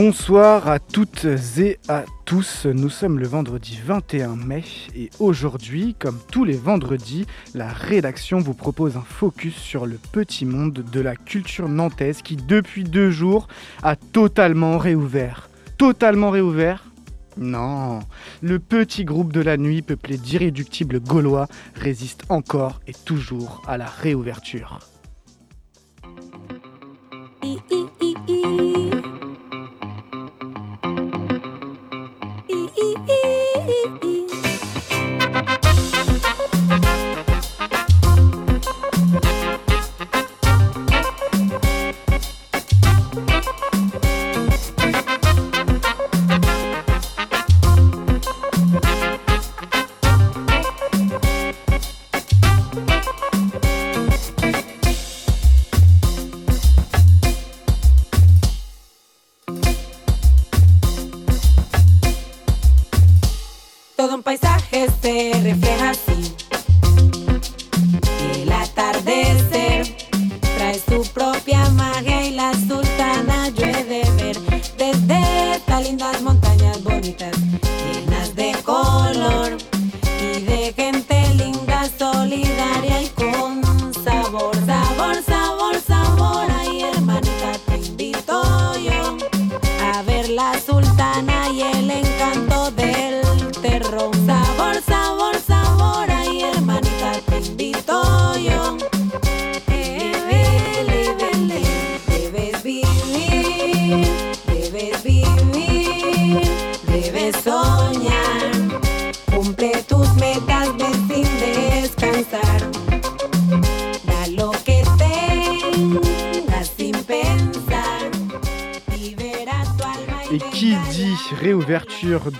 Bonsoir à toutes et à tous, nous sommes le vendredi 21 mai et aujourd'hui, comme tous les vendredis, la rédaction vous propose un focus sur le petit monde de la culture nantaise qui depuis deux jours a totalement réouvert. Totalement réouvert? Non, le petit groupe de la nuit peuplé d'irréductibles gaulois résiste encore et toujours à la réouverture.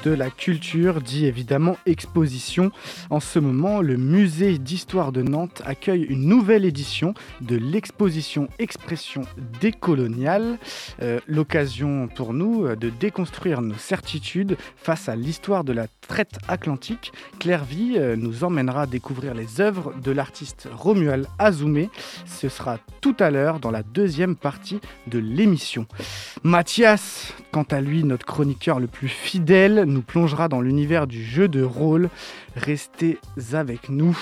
De la culture dit évidemment exposition. En ce moment, le musée d'histoire de Nantes accueille une nouvelle édition de l'exposition Expression décoloniale. Euh, l'occasion pour nous euh, de déconstruire nos certitudes face à l'histoire de la traite atlantique. Claire Vie euh, nous emmènera découvrir les œuvres de l'artiste Romuald Azoumé. Ce sera tout à l'heure dans la deuxième partie de l'émission. Mathias, quant à lui, notre chroniqueur le plus fidèle, nous plongera dans l'univers du jeu de rôle. Restez avec nous.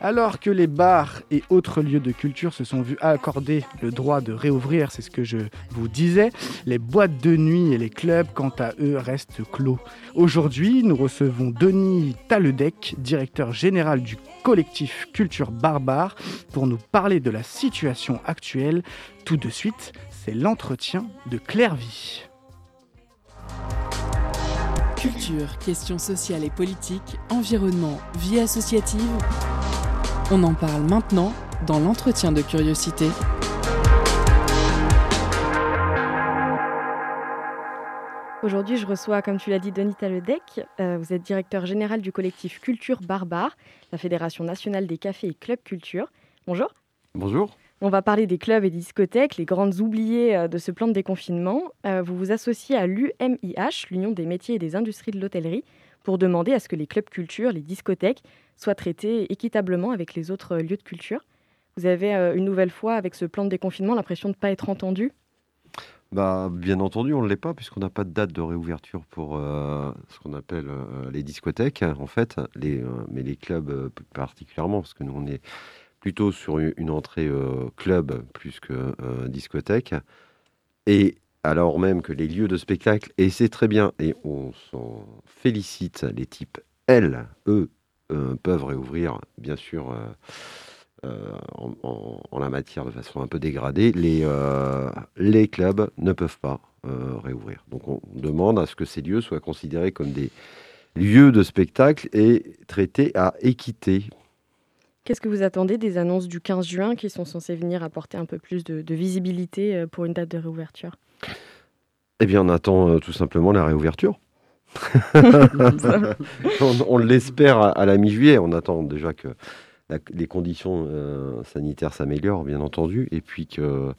Alors que les bars et autres lieux de culture se sont vus accorder le droit de réouvrir, c'est ce que je vous disais, les boîtes de nuit et les clubs, quant à eux, restent clos. Aujourd'hui, nous recevons Denis Taledec, directeur général du collectif Culture Barbare, pour nous parler de la situation actuelle. Tout de suite, c'est l'entretien de Claire Vie. Culture, questions sociales et politiques, environnement, vie associative. On en parle maintenant dans l'entretien de curiosité. Aujourd'hui, je reçois, comme tu l'as dit, Denis Taledec. Euh, vous êtes directeur général du collectif Culture Barbare, la Fédération nationale des cafés et clubs culture. Bonjour. Bonjour. On va parler des clubs et des discothèques, les grandes oubliées euh, de ce plan de déconfinement. Euh, vous vous associez à l'UMIH, l'Union des métiers et des industries de l'hôtellerie, pour demander à ce que les clubs culture, les discothèques, soient traités équitablement avec les autres lieux de culture. Vous avez euh, une nouvelle fois, avec ce plan de déconfinement, l'impression de ne pas être entendu? Bah, bien entendu, on ne l'est pas, puisqu'on n'a pas de date de réouverture pour ce qu'on appelle les discothèques, en fait, mais les clubs particulièrement, parce que nous, on est plutôt sur une entrée euh, club plus que euh, discothèque. Et alors même que les lieux de spectacle, et c'est très bien, et on s'en félicite, les types L, eux, euh, peuvent réouvrir, bien sûr, en, la matière de façon un peu dégradée, les, les clubs ne peuvent pas réouvrir. Donc on demande à ce que ces lieux soient considérés comme des lieux de spectacle et traités à équité Qu'est-ce que vous attendez des annonces du 15 juin qui sont censées venir apporter un peu plus de, visibilité pour une date de réouverture? Eh bien, on attend tout simplement la réouverture. on, l'espère à, la mi-juillet. On attend déjà que les conditions sanitaires s'améliorent, bien entendu, et puis que,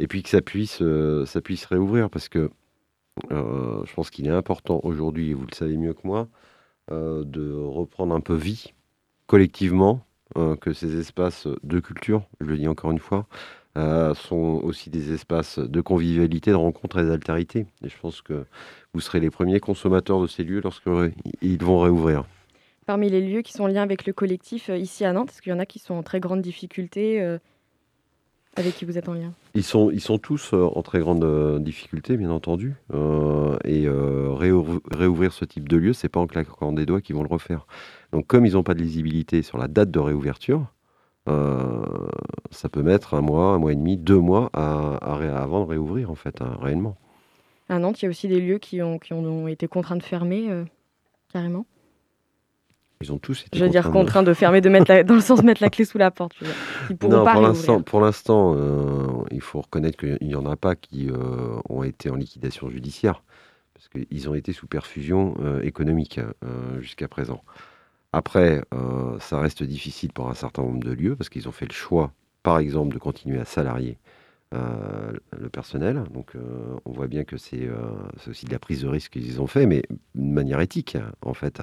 et puis que ça, puisse, ça puisse réouvrir. Parce que je pense qu'il est important aujourd'hui, et vous le savez mieux que moi, de reprendre un peu vie collectivement euh, que ces espaces de culture, je le dis encore une fois, euh, sont aussi des espaces de convivialité, de rencontre et d'altérité. Et je pense que vous serez les premiers consommateurs de ces lieux lorsqu'ils vont réouvrir. Parmi les lieux qui sont liés avec le collectif euh, ici à Nantes, est-ce qu'il y en a qui sont en très grande difficulté avec qui vous êtes en lien ils sont, ils sont tous en très grande difficulté, bien entendu. et réouvrir ce type de lieu, c'est pas en claquant des doigts qu'ils vont le refaire. Donc comme ils n'ont pas de lisibilité sur la date de réouverture, euh, ça peut mettre un mois, un mois et demi, deux mois à, avant de réouvrir en fait, hein, réellement. À Nantes, il y a aussi des lieux qui ont, qui ont été contraints de fermer euh, carrément? Ils ont tous été. Je veux dire contraints de... fermer, de mettre dans le sens de mettre la clé sous la porte. non, pour l'instant, pour l'instant, euh, il faut reconnaître qu'il n'y en a pas qui ont été en liquidation judiciaire parce qu'ils ont été sous perfusion économique jusqu'à présent. Après, euh, ça reste difficile pour un certain nombre de lieux parce qu'ils ont fait le choix, par exemple, de continuer à salarier euh, le personnel. Donc, euh, on voit bien que c'est aussi de la prise de risque qu'ils ont fait, mais de manière éthique, en fait.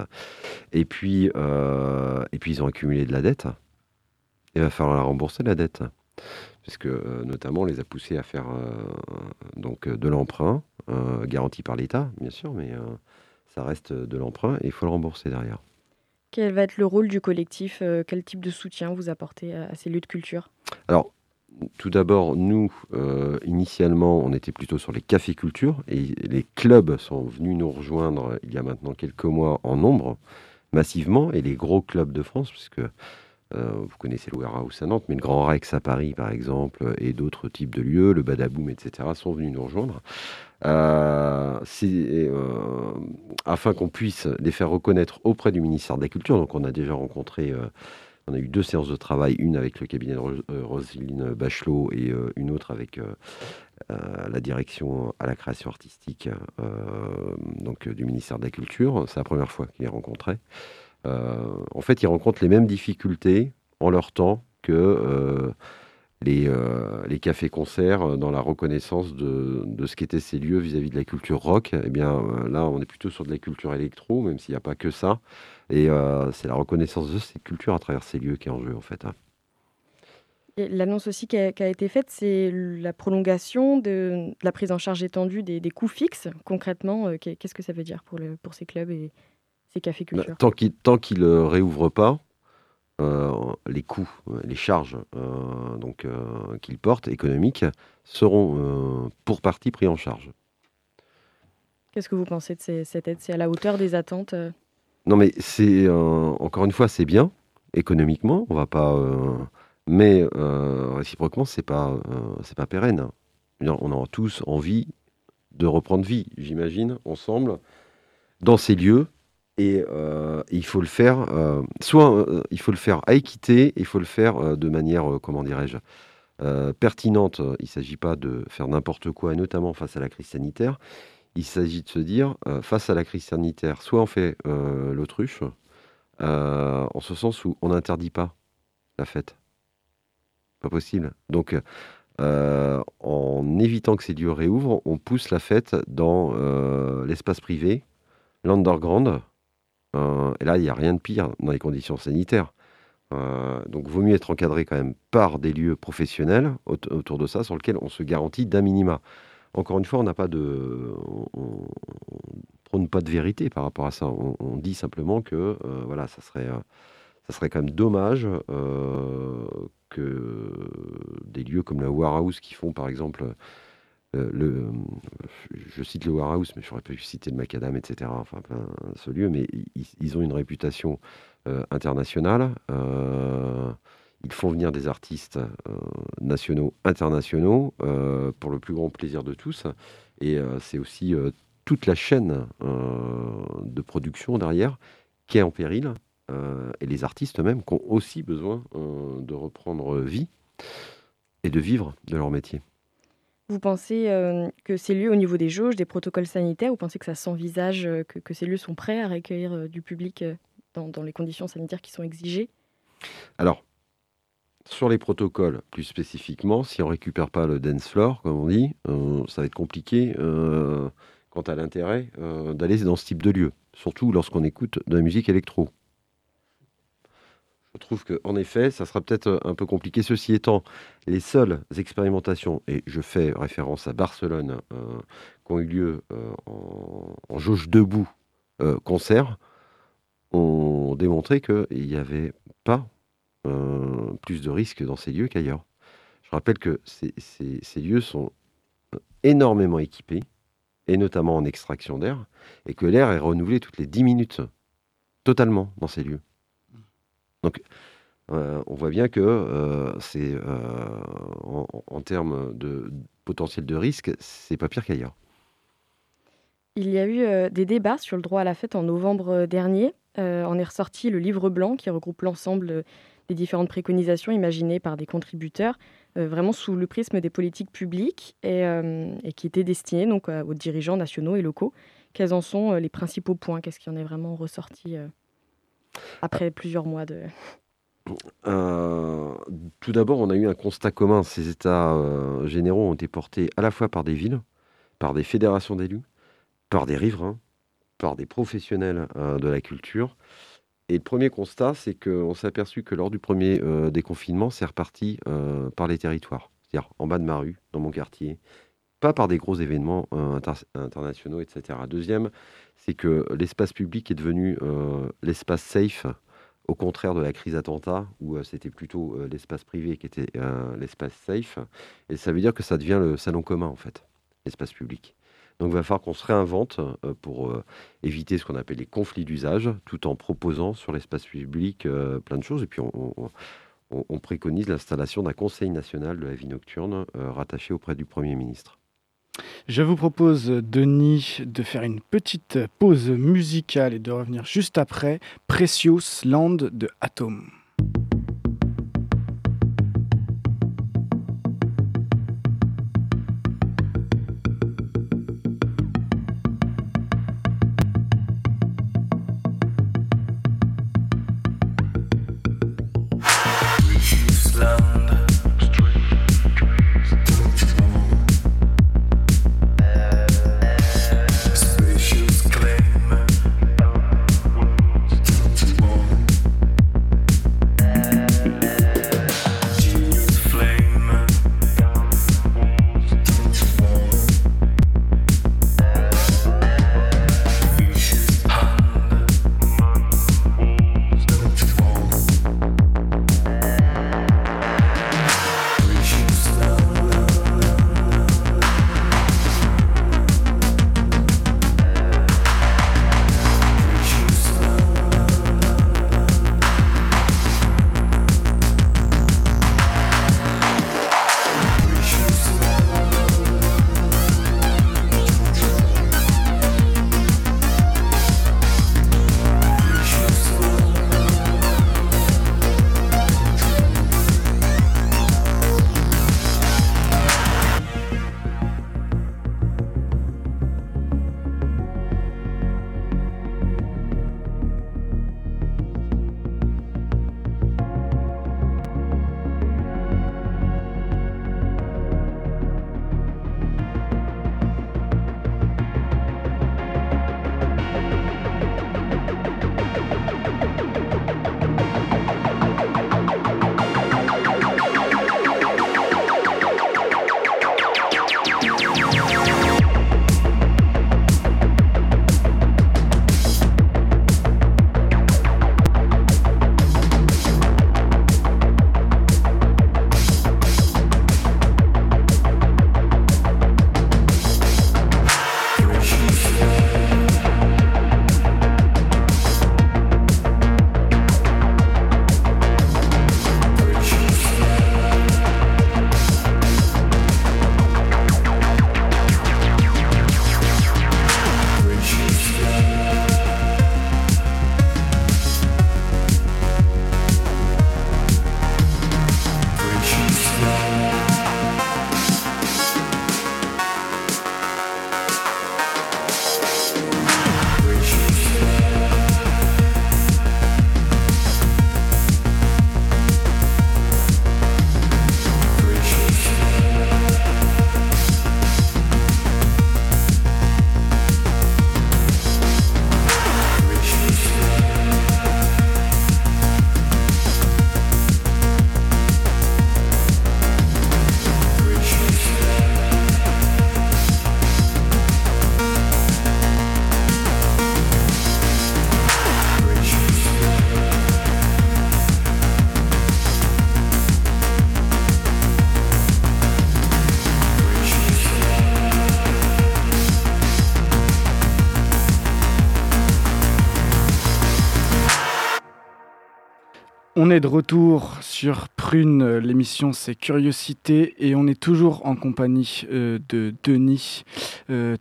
Et puis, et puis ils ont accumulé de la dette. Il va falloir la rembourser, la dette. Parce que, notamment, on les a poussés à faire donc, de l'emprunt, garanti par l'État, bien sûr, mais ça reste de l'emprunt et il faut le rembourser derrière. Quel va être le rôle du collectif euh, Quel type de soutien vous apportez à, ces lieux de culture? Alors, tout d'abord, nous, euh, initialement, on était plutôt sur les cafés culture et les clubs sont venus nous rejoindre il y a maintenant quelques mois en nombre, massivement, et les gros clubs de France, puisque euh, vous connaissez le Warehouse à Nantes, mais le Grand Rex à Paris, par exemple, et d'autres types de lieux, le Badaboum, etc., sont venus nous rejoindre. Euh, afin qu'on puisse les faire reconnaître auprès du ministère de la Culture. Donc on a déjà rencontré, on a eu deux séances de travail, une avec le cabinet de Roselyne Bachelot et une autre avec la direction à la création artistique donc, du ministère de la Culture. C'est la première fois qu'ils les rencontraient. en fait, ils rencontrent les mêmes difficultés en leur temps que les, euh, cafés-concerts euh, dans la reconnaissance de, ce qu'étaient ces lieux vis-à-vis de la culture rock. Eh bien, euh, là, on est plutôt sur de la culture électro, même s'il n'y a pas que ça. Et c'est la reconnaissance de cette culture à travers ces lieux qui est en jeu, en fait. Hein. L'annonce aussi qui a, été faite, c'est la prolongation de, la prise en charge étendue des, des coûts fixes. Concrètement, qu'est-ce que ça veut dire pour, le, pour ces clubs et ces cafés bah, culture Tant qu'ils ne réouvrent pas, euh, les coûts, euh, les charges euh, donc qu'ils portent économiques seront pour partie pris en charge. Qu'est-ce que vous pensez de cette aide? C'est à la hauteur des attentes Non, mais c'est encore une fois, c'est bien économiquement. On va pas, mais réciproquement, c'est pas, c'est pas pérenne. On a tous envie de reprendre vie, j'imagine, ensemble, dans ces lieux et euh, il faut le faire, euh, soit euh, il faut le faire à équité, il faut le faire de manière, comment dirais-je, pertinente. Il ne s'agit pas de faire n'importe quoi, et notamment face à la crise sanitaire. Il s'agit de se dire, face à la crise sanitaire, soit on fait l'autruche, en ce sens où on n'interdit pas la fête. Pas possible. Donc, en évitant que ces lieux réouvrent, on pousse la fête dans l'espace privé, l'underground, euh, et là, il n'y a rien de pire dans les conditions sanitaires. Euh, donc, vaut mieux être encadré quand même par des lieux professionnels autour de ça, sur lesquels on se garantit d'un minima. Encore une fois, on n'a pas de, on, prône pas de vérité par rapport à ça. On, dit simplement que, euh, voilà, ça serait, ça serait quand même dommage que des lieux comme la Warehouse qui font, par exemple, euh, le, je cite le Warehouse, mais j'aurais pu citer le Macadam, etc. Enfin, ce lieu, mais ils, ont une réputation euh, internationale. Euh, ils font venir des artistes nationaux, internationaux, pour le plus grand plaisir de tous. Et c'est aussi toute la chaîne de production derrière qui est en péril et les artistes eux-mêmes qui ont aussi besoin de reprendre vie et de vivre de leur métier. Vous pensez que ces lieux, au niveau des jauges, des protocoles sanitaires, vous pensez que ça s'envisage, que, ces lieux sont prêts à recueillir du public dans, dans, les conditions sanitaires qui sont exigées? Alors, sur les protocoles, plus spécifiquement, si on récupère pas le dance floor, comme on dit, ça va être compliqué quant à l'intérêt d'aller dans ce type de lieu, surtout lorsqu'on écoute de la musique électro. Je trouve qu'en effet, ça sera peut-être euh, un peu compliqué. Ceci étant, les seules expérimentations, et je fais référence à Barcelone, euh, qui ont eu lieu euh, en, jauge debout concert, ont démontré qu'il n'y avait pas plus de risques dans ces lieux qu'ailleurs. Je rappelle que ces, lieux sont énormément équipés, et notamment en extraction d'air, et que l'air est renouvelé toutes les 10 minutes, totalement dans ces lieux. Donc, euh, on voit bien que euh, c'est euh, en, termes de potentiel de risque, c'est pas pire qu'ailleurs. Il y a eu des débats sur le droit à la fête en novembre dernier. en est ressorti le livre blanc qui regroupe l'ensemble des différentes préconisations imaginées par des contributeurs, vraiment sous le prisme des politiques publiques et, et qui était destiné donc aux dirigeants nationaux et locaux. Quels en sont les principaux points? Qu'est-ce qui en est vraiment ressorti après plusieurs mois de... Euh, tout d'abord, on a eu un constat commun. Ces états euh, généraux ont été portés à la fois par des villes, par des fédérations d'élus, par des riverains, par des professionnels euh, de la culture. Et le premier constat, c'est qu'on s'est aperçu que lors du premier déconfinement, c'est reparti par les territoires. C'est-à-dire en bas de ma rue, dans mon quartier, pas par des gros événements internationaux, etc. Deuxième, c'est que l'espace public est devenu euh, l'espace safe, au contraire de la crise attentat, où euh, c'était plutôt euh, l'espace privé qui était l'espace safe. Et ça veut dire que ça devient le salon commun, en fait, l'espace public. Donc il va falloir qu'on se réinvente pour éviter ce qu'on appelle les conflits d'usage, tout en proposant sur l'espace public plein de choses. Et puis on préconise l'installation d'un conseil national de la vie nocturne rattaché auprès du Premier ministre. Je vous propose, Denis, de faire une petite pause musicale et de revenir juste après Precious Land de Atom. On est de retour sur Prune, l'émission c'est Curiosité et on est toujours en compagnie euh, de Denis euh,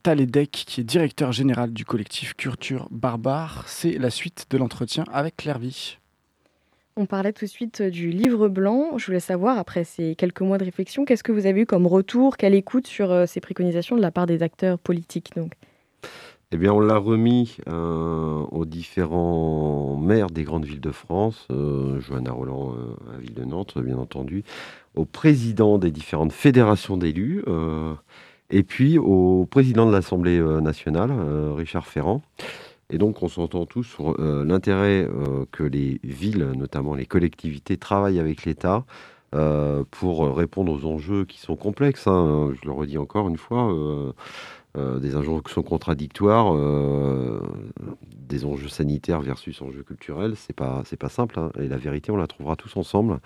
qui est directeur général du collectif Culture Barbare. C'est la suite de l'entretien avec Claire Vie. On parlait tout de suite euh, du livre blanc. Je voulais savoir, après ces quelques mois de réflexion, qu'est-ce que vous avez eu comme retour, quelle écoute sur ces préconisations de la part des acteurs politiques donc? Eh bien, on l'a remis euh, aux différents maires des grandes villes de France, euh, Johanna Roland euh, à ville de Nantes, bien entendu, au président des différentes fédérations d'élus, et puis au président de l'Assemblée nationale, Richard Ferrand. Et donc, on s'entend tous sur l'intérêt que les villes, notamment les collectivités, travaillent avec l'État pour répondre aux enjeux qui sont complexes. Hein. Je le redis encore une fois euh, des injonctions contradictoires, euh, des enjeux sanitaires versus enjeux culturels, c'est pas c'est pas simple. Hein. Et la vérité, on la trouvera tous ensemble,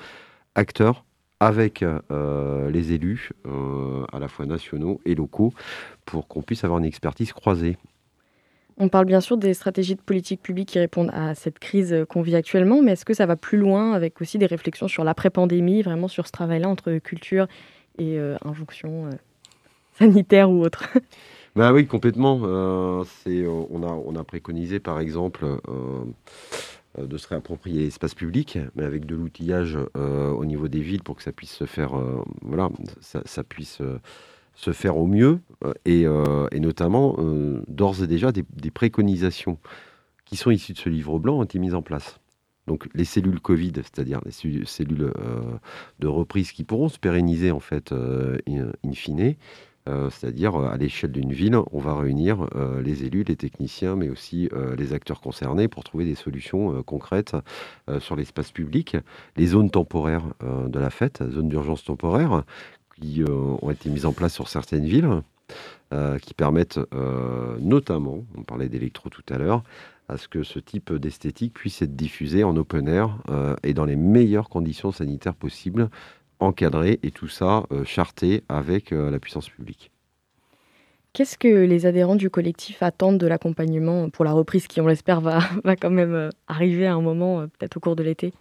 acteurs avec euh, les élus, à la fois nationaux et locaux, pour qu'on puisse avoir une expertise croisée. On parle bien sûr des stratégies de politique publique qui répondent à cette crise qu'on vit actuellement, mais est-ce que ça va plus loin avec aussi des réflexions sur l'après-pandémie, vraiment sur ce travail-là entre culture et injonctions sanitaires ou autres Bah oui, complètement. Euh, euh, on, a, on a préconisé, par exemple, euh, de se réapproprier l'espace public, mais avec de l'outillage au niveau des villes pour que ça puisse se faire, voilà, ça, puisse se faire au mieux, et notamment, d'ores et déjà, des, préconisations qui sont issues de ce livre blanc ont été mises en place. Donc les cellules Covid, c'est-à-dire les cellules de reprise qui pourront se pérenniser en fait in fine, euh, c'est-à-dire euh, à l'échelle d'une ville, on va réunir euh, les élus, les techniciens, mais aussi les acteurs concernés pour trouver des solutions concrètes sur l'espace public. Les zones temporaires de la fête, zones d'urgence temporaire, qui ont été mises en place sur certaines villes, qui permettent notamment, on parlait d'électro tout à l'heure, à ce que ce type d'esthétique puisse être diffusé en open air et dans les meilleures conditions sanitaires possibles encadré et tout ça euh, charté avec euh, la puissance publique. Qu'est-ce que les adhérents du collectif attendent de l'accompagnement pour la reprise qui, on l'espère, va, va quand même euh, arriver à un moment, peut-être au cours de l'été?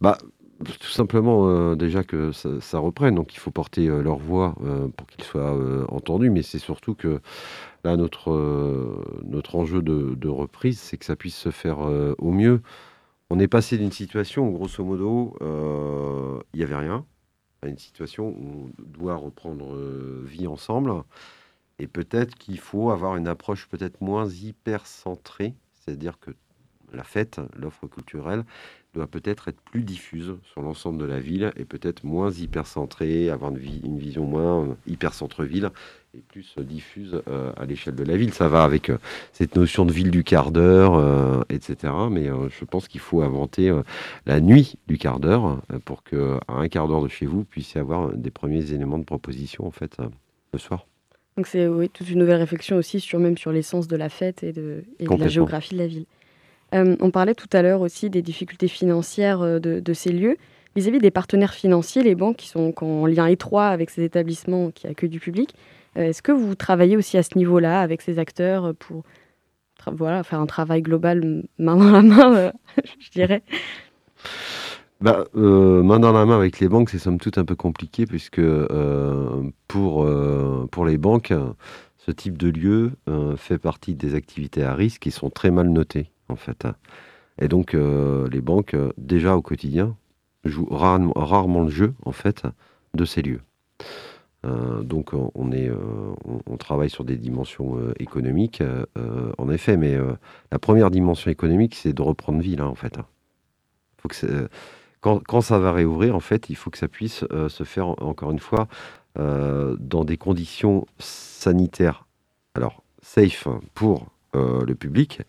Bah, Tout simplement déjà que ça, reprenne, donc il faut porter leur voix pour qu'ils soient entendus, mais c'est surtout que là, notre, notre enjeu de, de reprise, c'est que ça puisse se faire au mieux on est passé d'une situation où, grosso modo, euh, il n'y avait rien, à une situation où on doit reprendre euh, vie ensemble. Et peut-être qu'il faut avoir une approche peut-être moins hyper centrée, c'est-à-dire que la fête, l'offre culturelle, doit peut-être être plus diffuse sur l'ensemble de la ville et peut-être moins hyper centrée, avoir une, vision moins euh, hyper centre-ville et plus diffuse euh, à l'échelle de la ville. Ça va avec euh, cette notion de ville du quart d'heure, etc. Mais je pense qu'il faut inventer la nuit du quart d'heure pour qu'à un quart d'heure de chez vous, puissiez avoir des premiers éléments de proposition en fait le soir. Donc c'est oui, toute une nouvelle réflexion aussi sur même sur l'essence de la fête et de, et de la géographie de la ville. Euh, on parlait tout à l'heure aussi des difficultés financières euh, de, ces lieux. Vis-à-vis des partenaires financiers, les banques qui sont en lien étroit avec ces établissements qui accueillent du public, euh, est-ce que vous travaillez aussi à ce niveau-là avec ces acteurs pour faire un travail global main dans la main, je dirais? Bah, main dans la main avec les banques, c'est somme toute un peu compliqué puisque pour, pour les banques, ce type de lieu fait partie des activités à risque qui sont très mal notées en fait. Et donc, euh, les banques, euh, déjà au quotidien, jouent rarement, le jeu, en fait, de ces lieux. Euh, donc, on, est, on, travaille sur des dimensions économiques, en effet, mais la première dimension économique, c'est de reprendre vie, là, en fait. Quand, quand, ça va réouvrir, en fait, il faut que ça puisse se faire, encore une fois, dans des conditions sanitaires, alors, safe pour le public,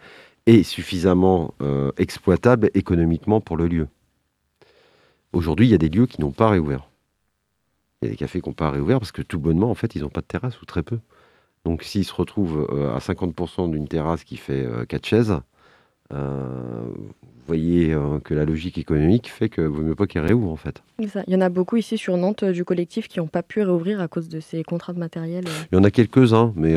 et suffisamment euh, exploitable économiquement pour le lieu. Aujourd'hui, il y a des lieux qui n'ont pas réouvert. Il y a des cafés qui n'ont pas réouvert parce que tout bonnement, en fait, ils n'ont pas de terrasse ou très peu. Donc s'ils se retrouvent euh, à 50% d'une terrasse qui fait 4 euh, chaises, voyez que la logique économique fait que vaut mieux pas qu'ils réouvrent en fait. Ça. Il y en a beaucoup ici sur Nantes du collectif qui n'ont pas pu réouvrir à cause de ces contraintes matérielles. Il y en a quelques-uns, mais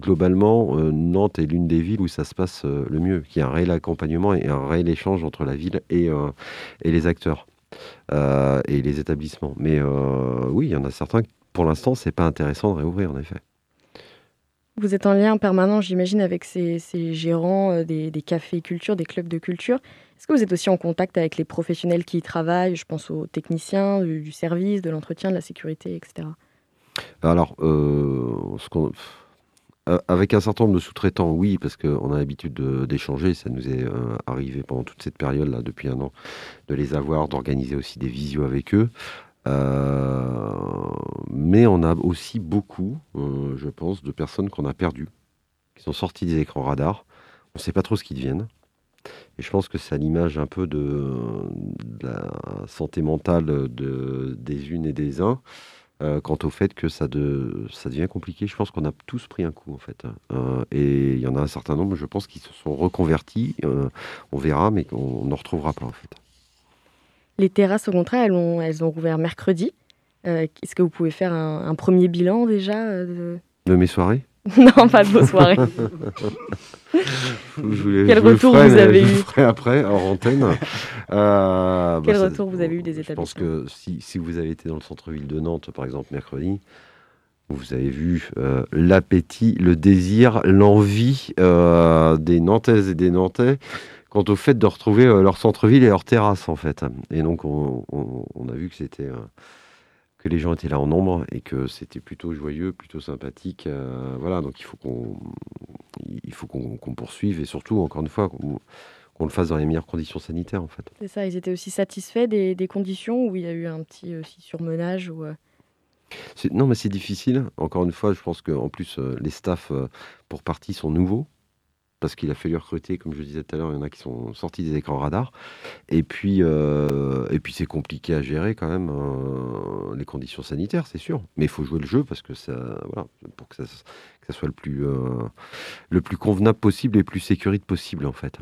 globalement, Nantes est l'une des villes où ça se passe le mieux, qui a un réel accompagnement et un réel échange entre la ville et, et les acteurs et les établissements. Mais oui, il y en a certains, pour l'instant, c'est pas intéressant de réouvrir en effet. Vous êtes en lien permanent, j'imagine, avec ces, gérants euh, des, cafés culture, des clubs de culture. Est-ce que vous êtes aussi en contact avec les professionnels qui y travaillent? Je pense aux techniciens du, service, de l'entretien, de la sécurité, etc. Alors, euh, euh, avec un certain nombre de sous-traitants, oui, parce qu'on a l'habitude d'échanger. Ça nous est arrivé pendant toute cette période-là, depuis un an, de les avoir, d'organiser aussi des visios avec eux. Euh, mais on a aussi beaucoup, euh, je pense, de personnes qu'on a perdues, qui sont sorties des écrans radars. On ne sait pas trop ce qu'ils deviennent. Et je pense que c'est à l'image un peu de, la santé mentale de, des unes et des uns, euh, quant au fait que ça, de, ça devient compliqué. Je pense qu'on a tous pris un coup, en fait. et il y en a un certain nombre, je pense, qui se sont reconvertis. on verra, mais on ne retrouvera pas, en fait. Les terrasses, au contraire, elles ont, elles ont rouvert mercredi. Euh, est-ce que vous pouvez faire un, premier bilan déjà euh, de... mes soirées? Non, pas de vos soirées. Quel retour vous avez eu? Je ferai après, en antenne. Euh, Quel bah, retour vous avez eu des établissements Je pense que si, si, vous avez été dans le centre-ville de Nantes, par exemple, mercredi, vous avez vu l'appétit, le désir, l'envie des Nantaises et des Nantais quant au fait de retrouver euh, leur centre-ville et leur terrasse en fait. Et donc on, a vu que c'était euh, que les gens étaient là en nombre et que c'était plutôt joyeux, plutôt sympathique. Euh, voilà, donc il faut qu'on il faut qu'on poursuive et surtout encore une fois qu'on le fasse dans les meilleures conditions sanitaires en fait. C'est ça, ils étaient aussi satisfaits des, conditions où il y a eu un petit surmenage ou. Non, mais c'est difficile. Encore une fois, je pense qu'en plus, les staffs, pour partie, sont nouveaux parce qu'il a fallu recruter, comme je disais tout à l'heure, il y en a qui sont sortis des écrans radars. Et puis, euh, et puis c'est compliqué à gérer quand même euh, les conditions sanitaires, c'est sûr. Mais il faut jouer le jeu parce que ça, voilà, pour que ça, que ça soit le plus, euh, le plus convenable possible et le plus sécurité possible en fait.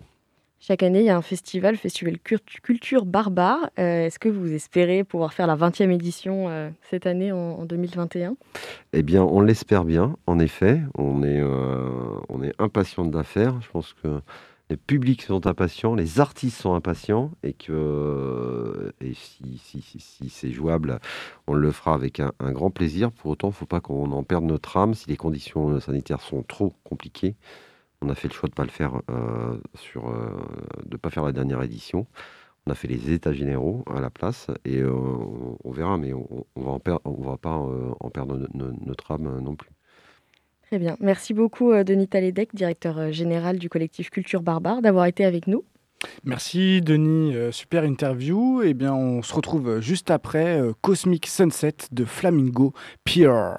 Chaque année, il y a un festival, Festival Culture Barbare. Euh, est-ce que vous espérez pouvoir faire la 20e édition euh, cette année en, 2021 Eh bien, on l'espère bien, en effet. On est, euh, on est impatient d'affaires. Je pense que les publics sont impatients, les artistes sont impatients et que et si, c'est jouable, on le fera avec un, grand plaisir. Pour autant, il ne faut pas qu'on en perde notre âme si les conditions sanitaires sont trop compliquées on a fait le choix de pas le faire euh, sur, euh, de pas faire la dernière édition. On a fait les états généraux à la place et euh, on verra, mais on, on va pas en perdre notre âme non plus. Bien. Merci beaucoup, Denis Taledec, directeur général du collectif Culture Barbare, d'avoir été avec nous. Merci Denis, super interview. Eh bien, on se retrouve juste après Cosmic Sunset de Flamingo Pure.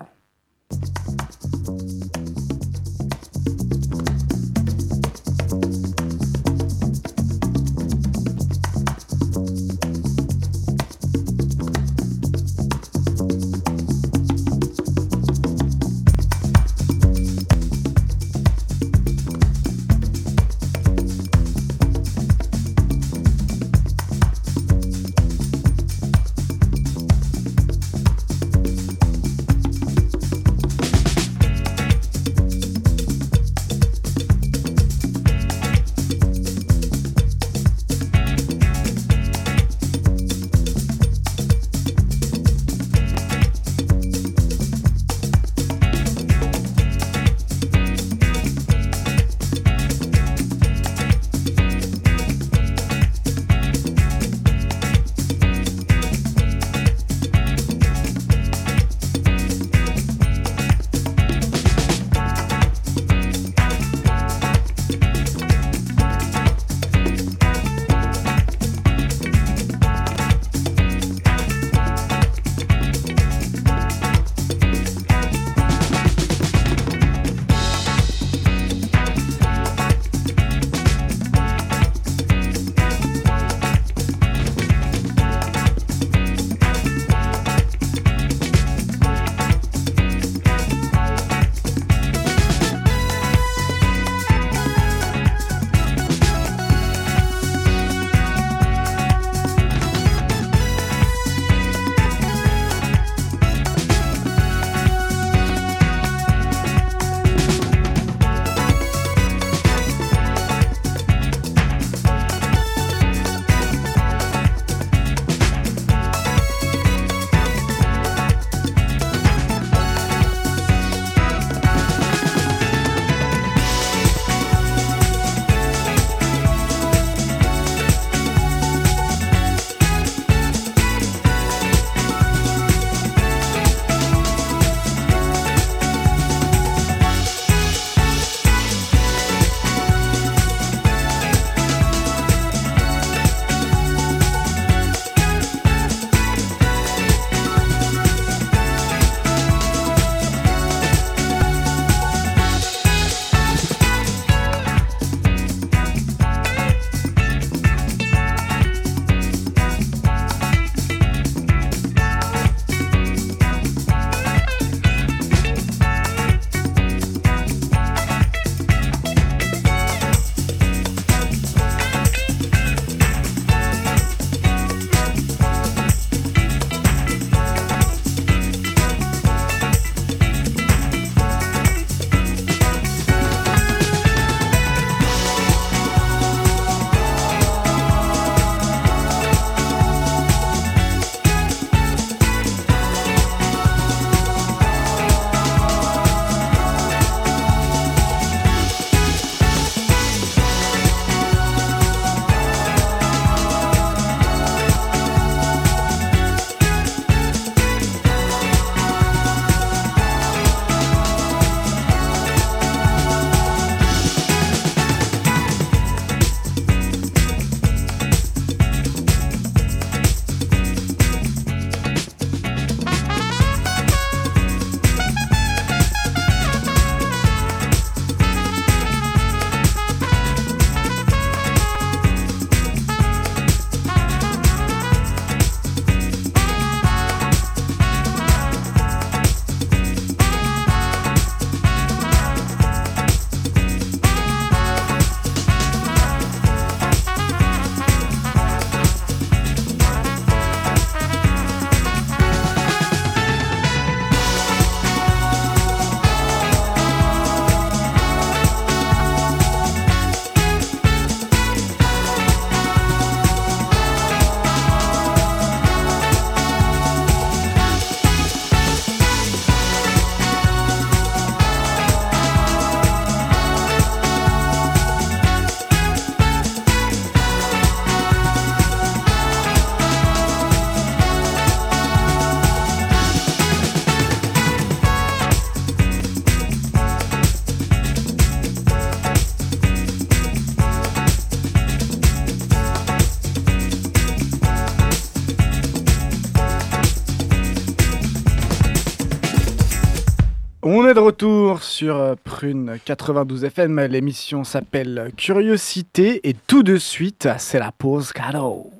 Sur euh, Prune 92 FM. L'émission s'appelle Curiosité et tout de suite, c'est la pause cadeau.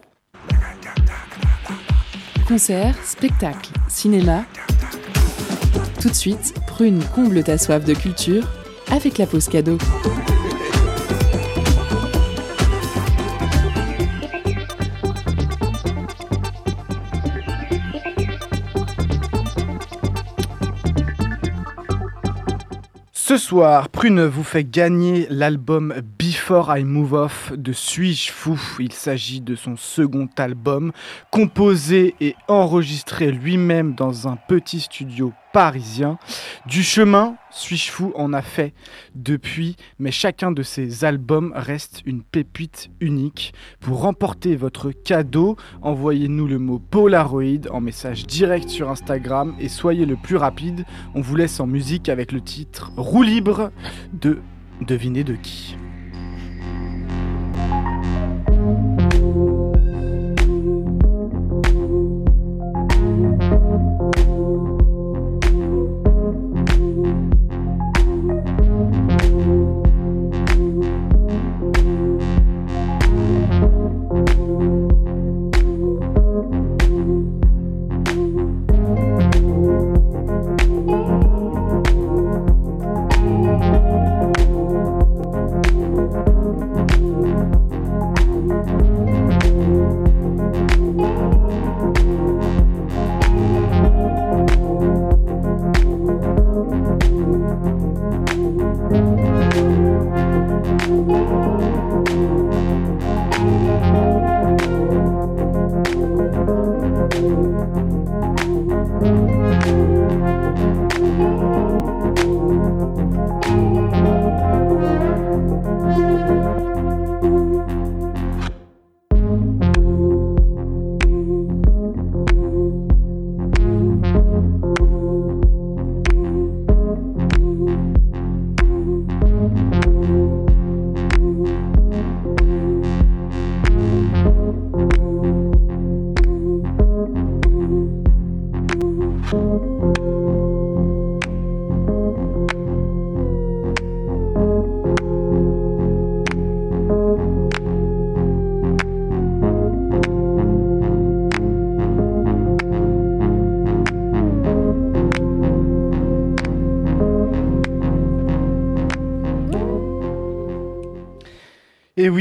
Concert, spectacle, cinéma. Tout de suite, Prune comble ta soif de culture avec la pause cadeau. Ce soir, Prune vous fait gagner l'album Before I Move Off de Suis-je fou Il s'agit de son second album, composé et enregistré lui-même dans un petit studio parisien. Du chemin, suis-je fou en a fait depuis, mais chacun de ces albums reste une pépite unique. Pour remporter votre cadeau, envoyez-nous le mot Polaroid en message direct sur Instagram et soyez le plus rapide. On vous laisse en musique avec le titre Roue libre de Devinez de qui.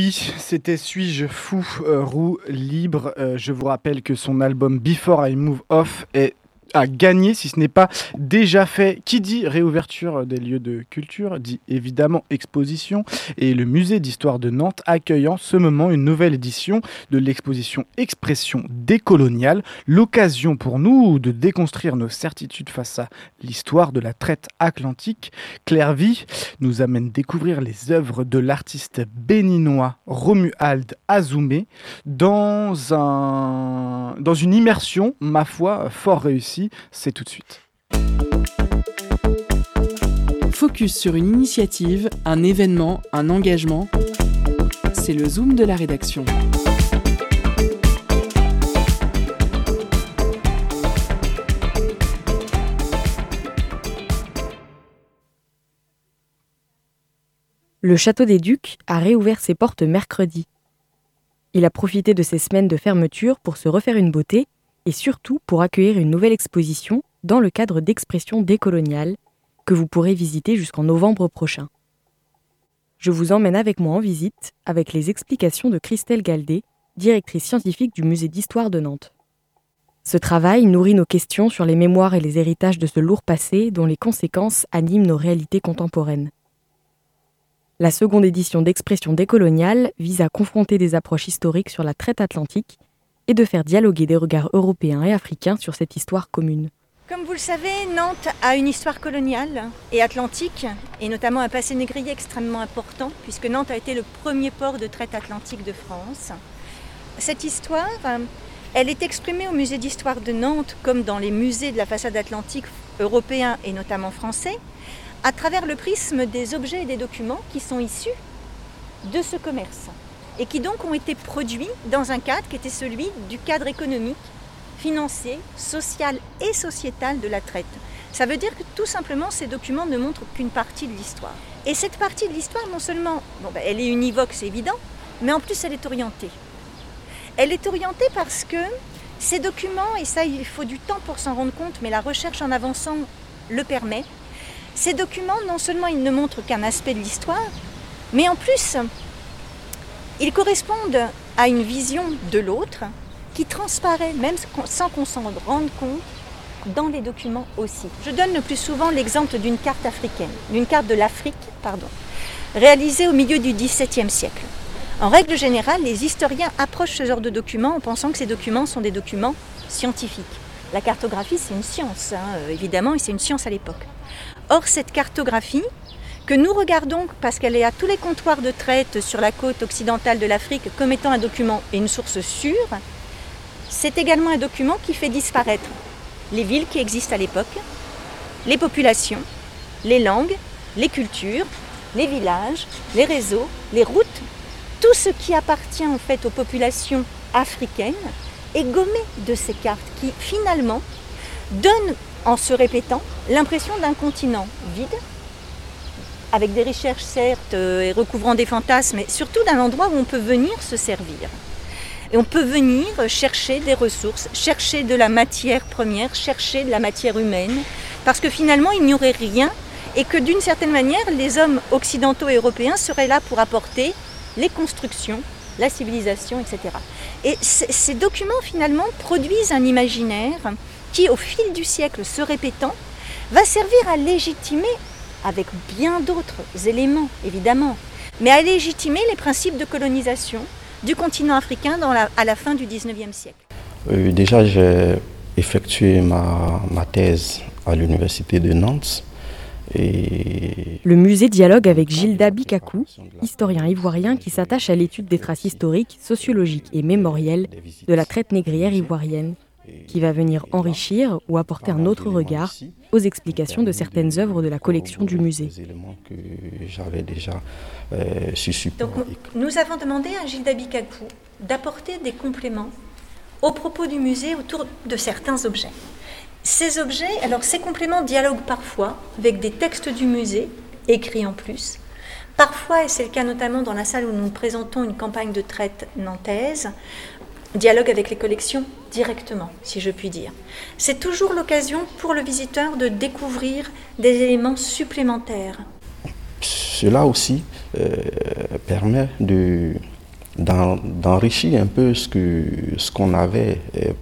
C'était Suis-je fou, euh, roue libre. Euh, je vous rappelle que son album Before I Move Off est à gagner si ce n'est pas déjà fait. Qui dit réouverture des lieux de culture dit évidemment exposition et le musée d'histoire de Nantes accueille en ce moment une nouvelle édition de l'exposition Expression décoloniale, l'occasion pour nous de déconstruire nos certitudes face à l'histoire de la traite atlantique. Claire nous amène découvrir les œuvres de l'artiste béninois Romuald Azoumé dans, un, dans une immersion, ma foi, fort réussie c'est tout de suite. Focus sur une initiative, un événement, un engagement. C'est le zoom de la rédaction. Le Château des Ducs a réouvert ses portes mercredi. Il a profité de ces semaines de fermeture pour se refaire une beauté et surtout pour accueillir une nouvelle exposition dans le cadre d'expressions décoloniales que vous pourrez visiter jusqu'en novembre prochain. Je vous emmène avec moi en visite avec les explications de Christelle Galdé, directrice scientifique du musée d'histoire de Nantes. Ce travail nourrit nos questions sur les mémoires et les héritages de ce lourd passé dont les conséquences animent nos réalités contemporaines. La seconde édition d'Expressions décoloniales vise à confronter des approches historiques sur la traite atlantique et de faire dialoguer des regards européens et africains sur cette histoire commune. Comme vous le savez, Nantes a une histoire coloniale et atlantique, et notamment un passé négrier extrêmement important, puisque Nantes a été le premier port de traite atlantique de France. Cette histoire, elle est exprimée au musée d'histoire de Nantes, comme dans les musées de la façade atlantique européens et notamment français, à travers le prisme des objets et des documents qui sont issus de ce commerce et qui donc ont été produits dans un cadre qui était celui du cadre économique, financier, social et sociétal de la traite. Ça veut dire que tout simplement ces documents ne montrent qu'une partie de l'histoire. Et cette partie de l'histoire, non seulement, ben, elle est univoque, c'est évident, mais en plus elle est orientée. Elle est orientée parce que ces documents, et ça il faut du temps pour s'en rendre compte, mais la recherche en avançant le permet, ces documents, non seulement ils ne montrent qu'un aspect de l'histoire, mais en plus, ils correspondent à une vision de l'autre qui transparaît, même sans qu'on s'en rende compte, dans les documents aussi. Je donne le plus souvent l'exemple d'une carte africaine, d'une carte de l'Afrique, pardon, réalisée au milieu du XVIIe siècle. En règle générale, les historiens approchent ce genre de documents en pensant que ces documents sont des documents scientifiques. La cartographie, c'est une science, hein, évidemment, et c'est une science à l'époque. Or, cette cartographie, que nous regardons parce qu'elle est à tous les comptoirs de traite sur la côte occidentale de l'Afrique comme étant un document et une source sûre, c'est également un document qui fait disparaître les villes qui existent à l'époque, les populations, les langues, les cultures, les villages, les réseaux, les routes, tout ce qui appartient en fait aux populations africaines est gommé de ces cartes qui finalement donnent en se répétant l'impression d'un continent vide, avec des recherches certes euh, et recouvrant des fantasmes, mais surtout d'un endroit où on peut venir se servir. Et on peut venir chercher des ressources, chercher de la matière première, chercher de la matière humaine, parce que finalement il n'y aurait rien et que d'une certaine manière les hommes occidentaux et européens seraient là pour apporter les constructions, la civilisation, etc. Et ces documents finalement produisent un imaginaire qui au fil du siècle se répétant va servir à légitimer, avec bien d'autres éléments évidemment, mais à légitimer les principes de colonisation, du continent africain dans à la fin du 19e siècle euh, Déjà, j'ai effectué ma, ma, thèse à l'université de Nantes. Et... Le musée dialogue avec Gilda Bikakou, historien ivoirien qui s'attache à l'étude des traces historiques, sociologiques et mémorielles de la traite négrière ivoirienne qui va venir enrichir ou apporter un autre regard aux explications de certaines œuvres de la collection du musée. Euh, Donc, nous avons demandé à Gilles Bikakou d'apporter des compléments aux propos du musée autour de certains objets. Ces objets, alors ces compléments dialoguent parfois avec des textes du musée, écrits en plus. Parfois, et c'est le cas notamment dans la salle où nous présentons une campagne de traite nantaise, dialogue avec les collections directement, si je puis dire. C'est toujours l'occasion pour le visiteur de découvrir des éléments supplémentaires. Cela aussi euh, permet de, d'enrichir un peu ce, que, ce qu'on avait euh,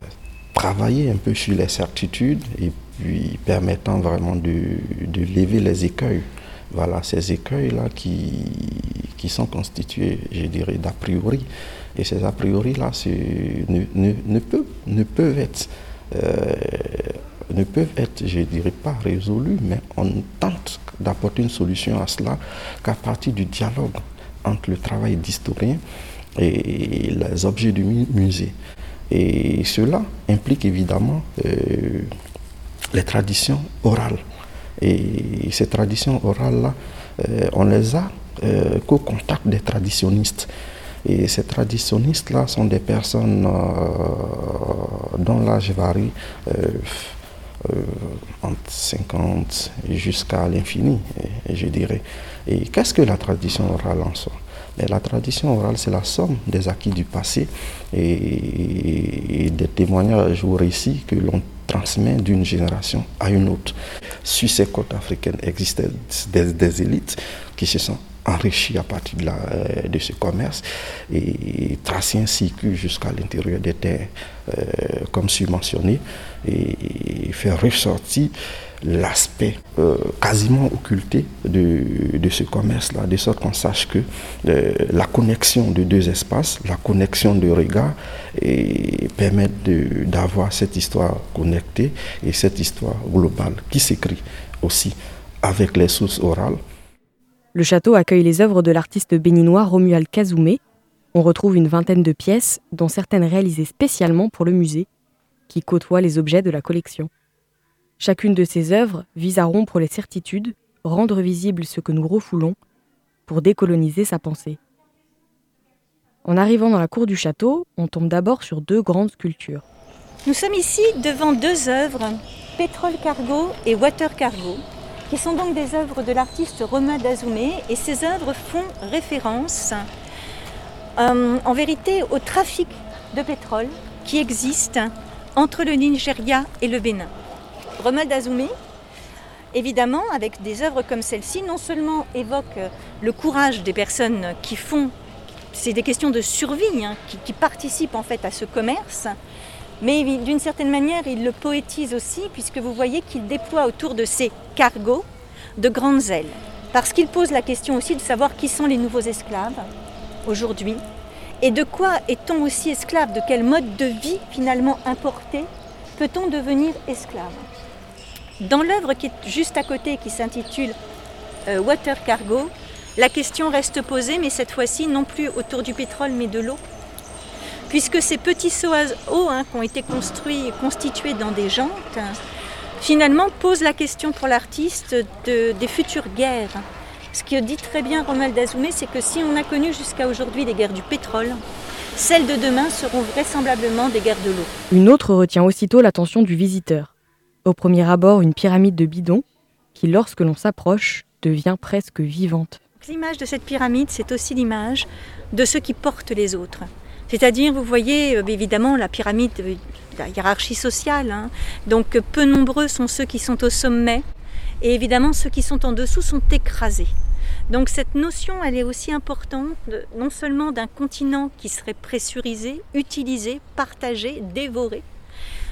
travaillé un peu sur les certitudes et puis permettant vraiment de, de lever les écueils. Voilà, ces écueils-là qui, qui sont constitués, je dirais, d'a priori et ces a priori-là euh, ne peuvent être, je ne dirais pas résolus, mais on tente d'apporter une solution à cela qu'à partir du dialogue entre le travail d'historien et les objets du musée. Et cela implique évidemment euh, les traditions orales. Et ces traditions orales-là, euh, on les a qu'au contact des traditionnistes. Et ces traditionnistes-là sont des personnes euh, dont l'âge varie euh, euh, entre 50 jusqu'à l'infini, je dirais. Et qu'est-ce que la tradition orale en soi? Mais La tradition orale, c'est la somme des acquis du passé et, des témoignages ou récits que l'on transmet d'une génération à une autre. Sur ces côtes africaines existent des, des élites qui se sont enrichi à partir euh, de ce commerce et tracer un cycle jusqu'à l'intérieur des terres, euh, comme subventionné, et faire ressortir l'aspect euh, quasiment occulté de, ce commerce-là, de sorte qu'on sache que la connexion de deux espaces, la connexion de regards, et permet d'avoir cette histoire connectée et cette histoire globale qui s'écrit aussi avec les sources orales le château accueille les œuvres de l'artiste béninois Romuald Kazoumé. On retrouve une vingtaine de pièces, dont certaines réalisées spécialement pour le musée, qui côtoient les objets de la collection. Chacune de ces œuvres vise à rompre les certitudes, rendre visible ce que nous refoulons, pour décoloniser sa pensée. En arrivant dans la cour du château, on tombe d'abord sur deux grandes sculptures. Nous sommes ici devant deux œuvres Pétrole Cargo et Water Cargo, qui sont donc des œuvres de l'artiste Roma Dazoumé, et ces œuvres font référence euh, en vérité au trafic de pétrole qui existe entre le Nigeria et le Bénin. Roma Dazoumé, évidemment, avec des œuvres comme celle-ci, non seulement évoque le courage des personnes qui font, c'est des questions de survie, hein, qui participent en fait à ce commerce, mais d'une certaine manière, il le poétise aussi, puisque vous voyez qu'il déploie autour de ses cargos de grandes ailes. Parce qu'il pose la question aussi de savoir qui sont les nouveaux esclaves aujourd'hui, et de quoi est-on aussi esclave, de quel mode de vie finalement importé peut-on devenir esclave. Dans l'œuvre qui est juste à côté, qui s'intitule euh, Water Cargo, la question reste posée, mais cette fois-ci non plus autour du pétrole, mais de l'eau puisque ces petits seaux à eau hein, qui ont été construits, constitués dans des jantes, finalement posent la question pour l'artiste de, des futures guerres. Ce que dit très bien Romuald Dazoumé, c'est que si on a connu jusqu'à aujourd'hui les guerres du pétrole, celles de demain seront vraisemblablement des guerres de l'eau. Une autre retient aussitôt l'attention du visiteur. Au premier abord, une pyramide de bidons qui, lorsque l'on s'approche, devient presque vivante. L'image de cette pyramide, c'est aussi l'image de ceux qui portent les autres. C'est-à-dire, vous voyez, euh, évidemment, la pyramide, euh, la hiérarchie sociale. Hein. Donc, euh, peu nombreux sont ceux qui sont au sommet. Et évidemment, ceux qui sont en dessous sont écrasés. Donc cette notion, elle est aussi importante, non seulement d'un continent qui serait pressurisé, utilisé, partagé, dévoré,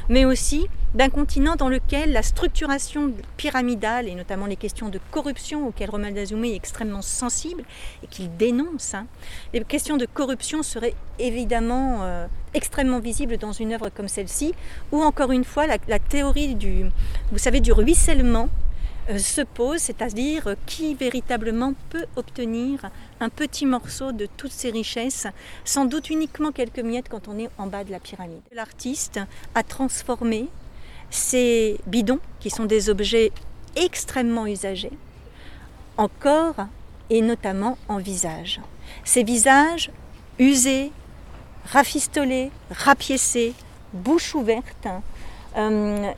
mais aussi d'un continent dans lequel la structuration pyramidale, et notamment les questions de corruption auxquelles Romuald Azoumé est extrêmement sensible et qu'il dénonce, hein, les questions de corruption seraient évidemment euh, extrêmement visibles dans une œuvre comme celle-ci, où encore une fois la, théorie du, vous savez, du ruissellement euh, se pose, c'est-à-dire euh, qui véritablement peut obtenir un petit morceau de toutes ces richesses, sans doute uniquement quelques miettes quand on est en bas de la pyramide. L'artiste a transformé ces bidons, qui sont des objets extrêmement usagés, en corps et notamment en visage. Ces visages usés, rafistolés, rapiécés, bouche ouverte, euh,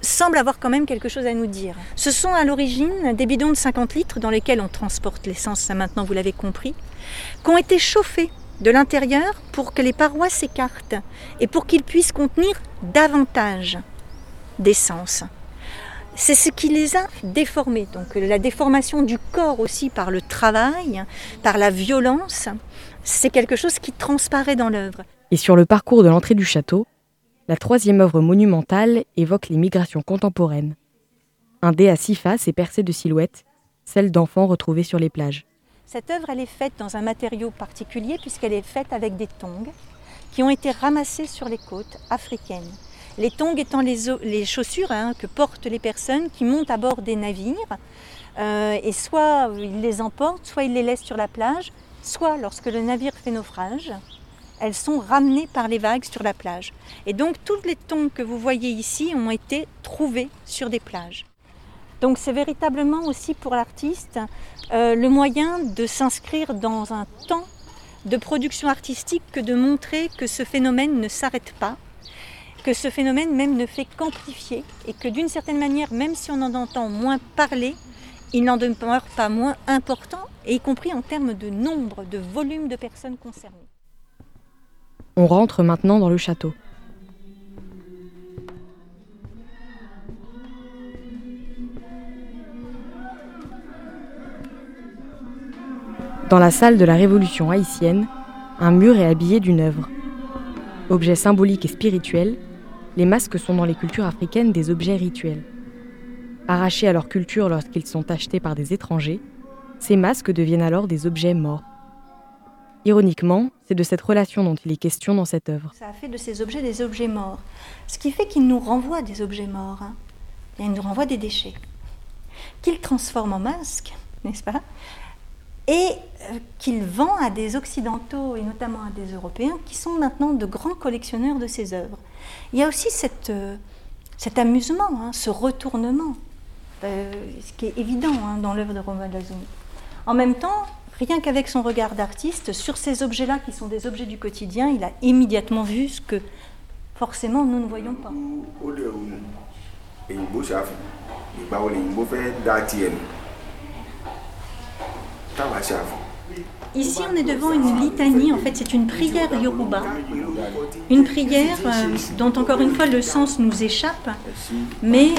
semble avoir quand même quelque chose à nous dire. Ce sont à l'origine des bidons de 50 litres dans lesquels on transporte l'essence, ça maintenant vous l'avez compris, qui ont été chauffés de l'intérieur pour que les parois s'écartent et pour qu'ils puissent contenir davantage d'essence. C'est ce qui les a déformés. Donc la déformation du corps aussi par le travail, par la violence, c'est quelque chose qui transparaît dans l'œuvre. Et sur le parcours de l'entrée du château, la troisième œuvre monumentale évoque les migrations contemporaines. Un dé à six faces est percé de silhouettes, celle d'enfants retrouvés sur les plages. Cette œuvre, elle est faite dans un matériau particulier puisqu'elle est faite avec des tongs qui ont été ramassés sur les côtes africaines. Les tongs étant les, chaussures hein, que portent les personnes qui montent à bord des navires. Euh, et soit ils les emportent, soit ils les laissent sur la plage, soit lorsque le navire fait naufrage, elles sont ramenées par les vagues sur la plage. Et donc toutes les tombes que vous voyez ici ont été trouvées sur des plages. Donc c'est véritablement aussi pour l'artiste euh, le moyen de s'inscrire dans un temps de production artistique que de montrer que ce phénomène ne s'arrête pas, que ce phénomène même ne fait qu'amplifier et que d'une certaine manière, même si on en entend moins parler, il n'en demeure pas moins important, y compris en termes de nombre, de volume de personnes concernées. On rentre maintenant dans le château. Dans la salle de la Révolution haïtienne, un mur est habillé d'une œuvre. Objet symbolique et spirituel, les masques sont dans les cultures africaines des objets rituels. Arrachés à leur culture lorsqu'ils sont achetés par des étrangers, ces masques deviennent alors des objets morts. Ironiquement, c'est de cette relation dont il est question dans cette œuvre. Ça a fait de ces objets des objets morts. Ce qui fait qu'il nous renvoie des objets morts. Hein. Il nous renvoie des déchets. Qu'il transforme en masques, n'est-ce pas? Et euh, qu'il vend à des Occidentaux et notamment à des Européens qui sont maintenant de grands collectionneurs de ces œuvres. Il y a aussi cette, euh, cet amusement, hein, ce retournement, euh, ce qui est évident hein, dans l'œuvre de Romain Lazoni. En même temps, rien qu'avec son regard d'artiste, sur ces objets-là qui sont des objets du quotidien, il a immédiatement vu ce que forcément nous ne voyons pas. Ici, on est devant une litanie, en fait, c'est une prière yoruba. Une prière euh, dont, encore une fois, le sens nous échappe. Mais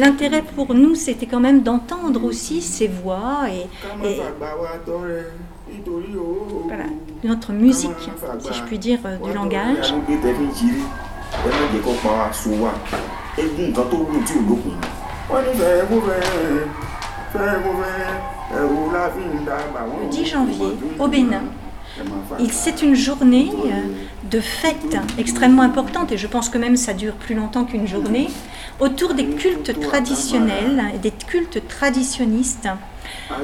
l'intérêt pour nous, c'était quand même d'entendre aussi ces voix et, et voilà, notre musique, si je puis dire, euh, du langage. Le 10 janvier, au Bénin, c'est une journée euh, de fête extrêmement importante, et je pense que même ça dure plus longtemps qu'une journée, autour des cultes traditionnels et des cultes traditionnistes.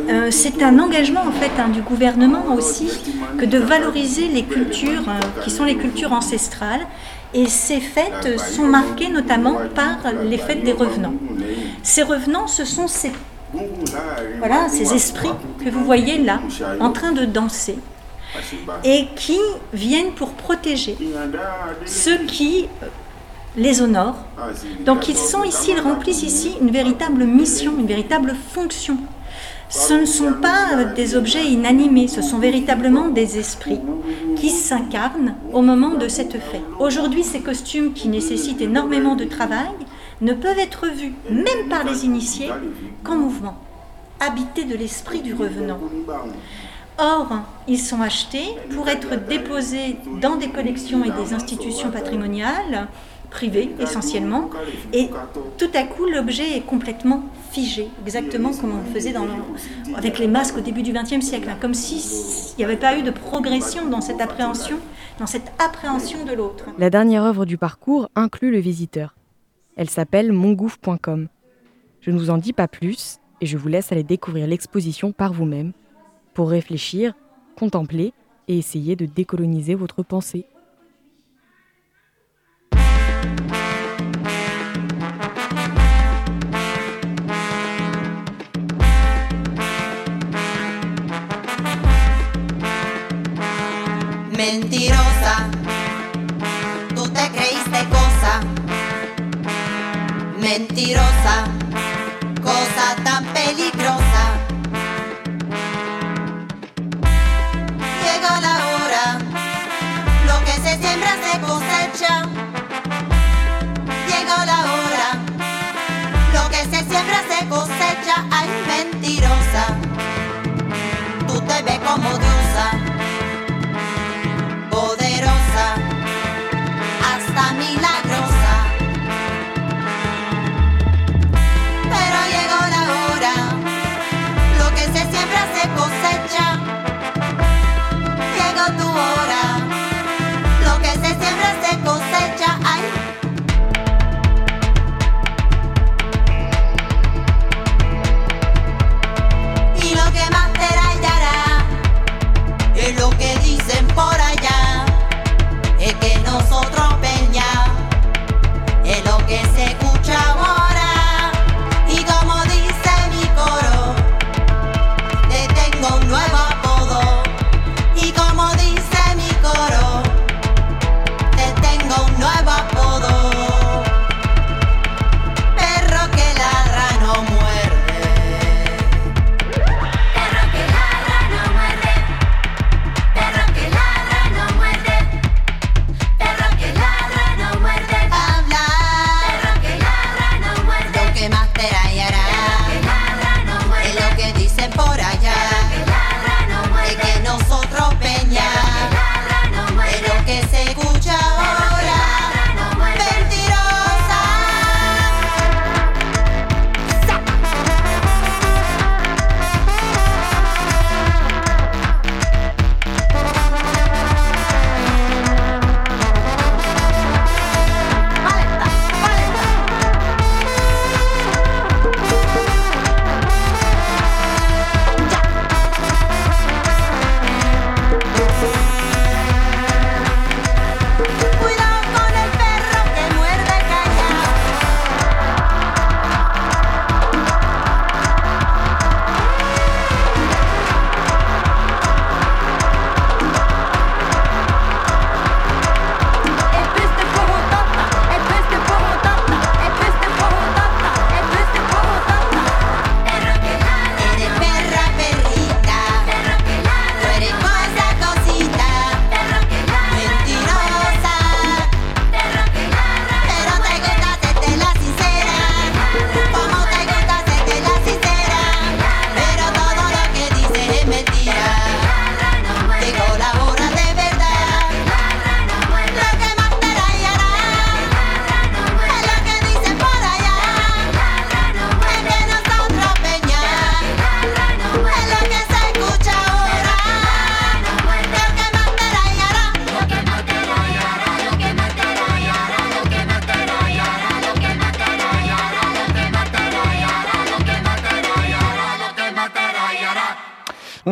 Euh, c'est un engagement en fait hein, du gouvernement aussi que de valoriser les cultures euh, qui sont les cultures ancestrales et ces fêtes sont marquées notamment par les fêtes des revenants. Ces revenants, ce sont ces voilà, ces esprits que vous voyez là, en train de danser, et qui viennent pour protéger ceux qui les honorent. Donc ils sont ici, ils remplissent ici une véritable mission, une véritable fonction. Ce ne sont pas des objets inanimés, ce sont véritablement des esprits qui s'incarnent au moment de cette fête. Aujourd'hui, ces costumes qui nécessitent énormément de travail ne peuvent être vus, même par les initiés, qu'en mouvement, habités de l'esprit du revenant. Or, ils sont achetés pour être déposés dans des collections et des institutions patrimoniales, privées essentiellement, et tout à coup l'objet est complètement figé, exactement comme on le faisait avec les masques au début du XXe siècle, hein, comme s'il n'y avait pas eu de progression dans cette appréhension, dans cette appréhension de l'autre. La dernière œuvre du parcours inclut le visiteur. Elle s'appelle mongouffre.com. Je ne vous en dis pas plus et je vous laisse aller découvrir l'exposition par vous-même pour réfléchir, contempler et essayer de décoloniser votre pensée. Mentirosa, cosa tan peligrosa.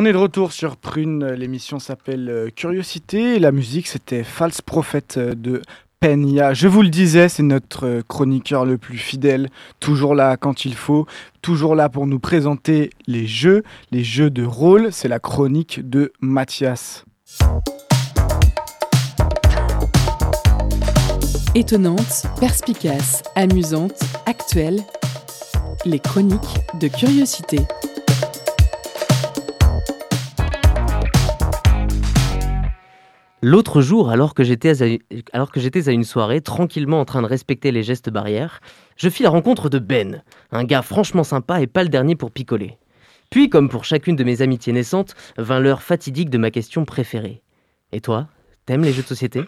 On est de retour sur Prune, l'émission s'appelle euh, Curiosité, la musique c'était False Prophète euh, de Penya. Je vous le disais, c'est notre euh, chroniqueur le plus fidèle, toujours là quand il faut, toujours là pour nous présenter les jeux, les jeux de rôle, c'est la chronique de Mathias. Étonnante, perspicace, amusante, actuelle, les chroniques de curiosité. L'autre jour, alors que j'étais à, une soirée, tranquillement en train de respecter les gestes barrières, je fis la rencontre de Ben, un gars franchement sympa et pas le dernier pour picoler. Puis, comme pour chacune de mes amitiés naissantes, vint l'heure fatidique de ma question préférée. Et toi, t'aimes les jeux de société?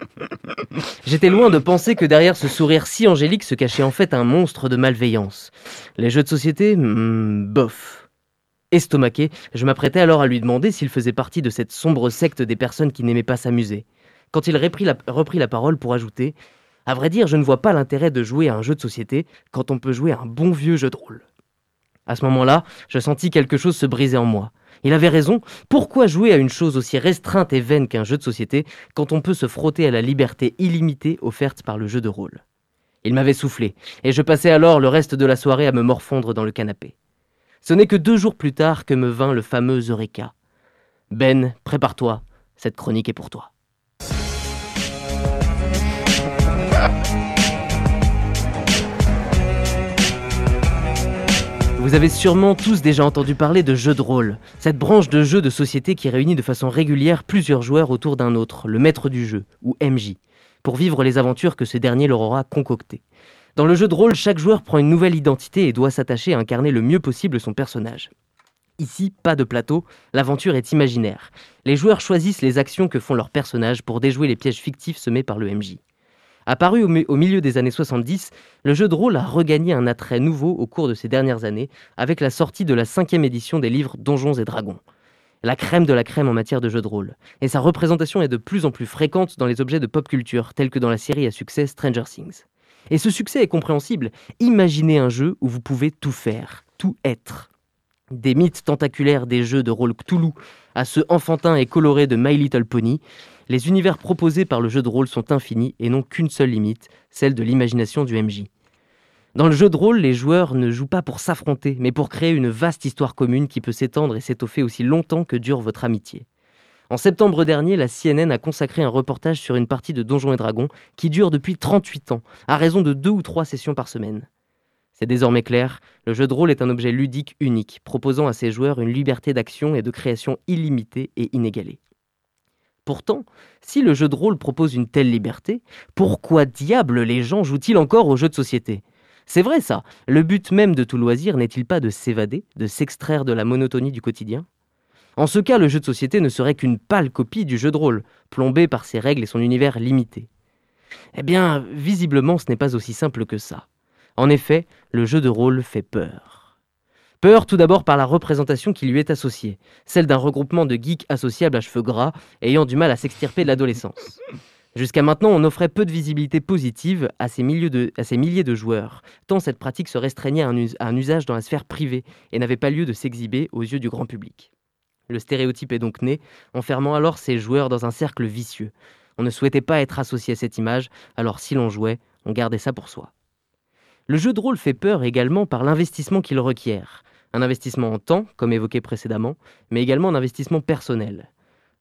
J'étais loin de penser que derrière ce sourire si angélique se cachait en fait un monstre de malveillance. Les jeux de société hmm, Bof. Estomaqué, je m'apprêtais alors à lui demander s'il faisait partie de cette sombre secte des personnes qui n'aimaient pas s'amuser. Quand il reprit la, parole pour ajouter À vrai dire, je ne vois pas l'intérêt de jouer à un jeu de société quand on peut jouer à un bon vieux jeu de rôle. À ce moment-là, je sentis quelque chose se briser en moi. Il avait raison. Pourquoi jouer à une chose aussi restreinte et vaine qu'un jeu de société quand on peut se frotter à la liberté illimitée offerte par le jeu de rôle? Il m'avait soufflé, et je passais alors le reste de la soirée à me morfondre dans le canapé. Ce n'est que deux jours plus tard que me vint le fameux Eureka. Ben, prépare-toi, cette chronique est pour toi. Vous avez sûrement tous déjà entendu parler de jeux de rôle, cette branche de jeux de société qui réunit de façon régulière plusieurs joueurs autour d'un autre, le maître du jeu, ou MJ, pour vivre les aventures que ce dernier leur aura concoctées. Dans le jeu de rôle, chaque joueur prend une nouvelle identité et doit s'attacher à incarner le mieux possible son personnage. Ici, pas de plateau, l'aventure est imaginaire. Les joueurs choisissent les actions que font leurs personnages pour déjouer les pièges fictifs semés par le MJ. Apparu au, mi- au milieu des années 70, le jeu de rôle a regagné un attrait nouveau au cours de ces dernières années avec la sortie de la cinquième édition des livres Donjons et Dragons. La crème de la crème en matière de jeu de rôle. Et sa représentation est de plus en plus fréquente dans les objets de pop culture, tels que dans la série à succès Stranger Things. Et ce succès est compréhensible. Imaginez un jeu où vous pouvez tout faire, tout être. Des mythes tentaculaires des jeux de rôle Cthulhu à ceux enfantins et colorés de My Little Pony, les univers proposés par le jeu de rôle sont infinis et n'ont qu'une seule limite, celle de l'imagination du MJ. Dans le jeu de rôle, les joueurs ne jouent pas pour s'affronter, mais pour créer une vaste histoire commune qui peut s'étendre et s'étoffer aussi longtemps que dure votre amitié. En septembre dernier, la CNN a consacré un reportage sur une partie de Donjons et Dragons qui dure depuis 38 ans, à raison de deux ou trois sessions par semaine. C'est désormais clair, le jeu de rôle est un objet ludique unique, proposant à ses joueurs une liberté d'action et de création illimitée et inégalée. Pourtant, si le jeu de rôle propose une telle liberté, pourquoi diable les gens jouent-ils encore aux jeux de société? C'est vrai ça, le but même de tout loisir n'est-il pas de s'évader, de s'extraire de la monotonie du quotidien? En ce cas, le jeu de société ne serait qu'une pâle copie du jeu de rôle, plombé par ses règles et son univers limité. Eh bien, visiblement, ce n'est pas aussi simple que ça. En effet, le jeu de rôle fait peur. Peur tout d'abord par la représentation qui lui est associée, celle d'un regroupement de geeks associables à cheveux gras ayant du mal à s'extirper de l'adolescence. Jusqu'à maintenant, on offrait peu de visibilité positive à ces, milliers de joueurs, tant cette pratique se restreignait à un usage dans la sphère privée et n'avait pas lieu de s'exhiber aux yeux du grand public. Le stéréotype est donc né, enfermant alors ces joueurs dans un cercle vicieux. On ne souhaitait pas être associé à cette image, alors si l'on jouait, on gardait ça pour soi. Le jeu de rôle fait peur également par l'investissement qu'il requiert. Un investissement en temps, comme évoqué précédemment, mais également un investissement personnel.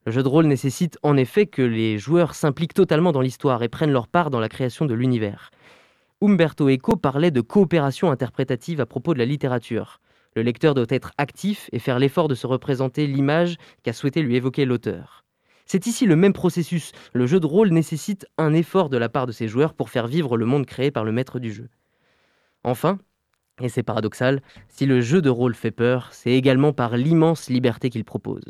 Le jeu de rôle nécessite en effet que les joueurs s'impliquent totalement dans l'histoire et prennent leur part dans la création de l'univers. Umberto Eco parlait de coopération interprétative à propos de la littérature. Le lecteur doit être actif et faire l'effort de se représenter l'image qu'a souhaité lui évoquer l'auteur. C'est ici le même processus. Le jeu de rôle nécessite un effort de la part de ses joueurs pour faire vivre le monde créé par le maître du jeu. Enfin, et c'est paradoxal, si le jeu de rôle fait peur, c'est également par l'immense liberté qu'il propose.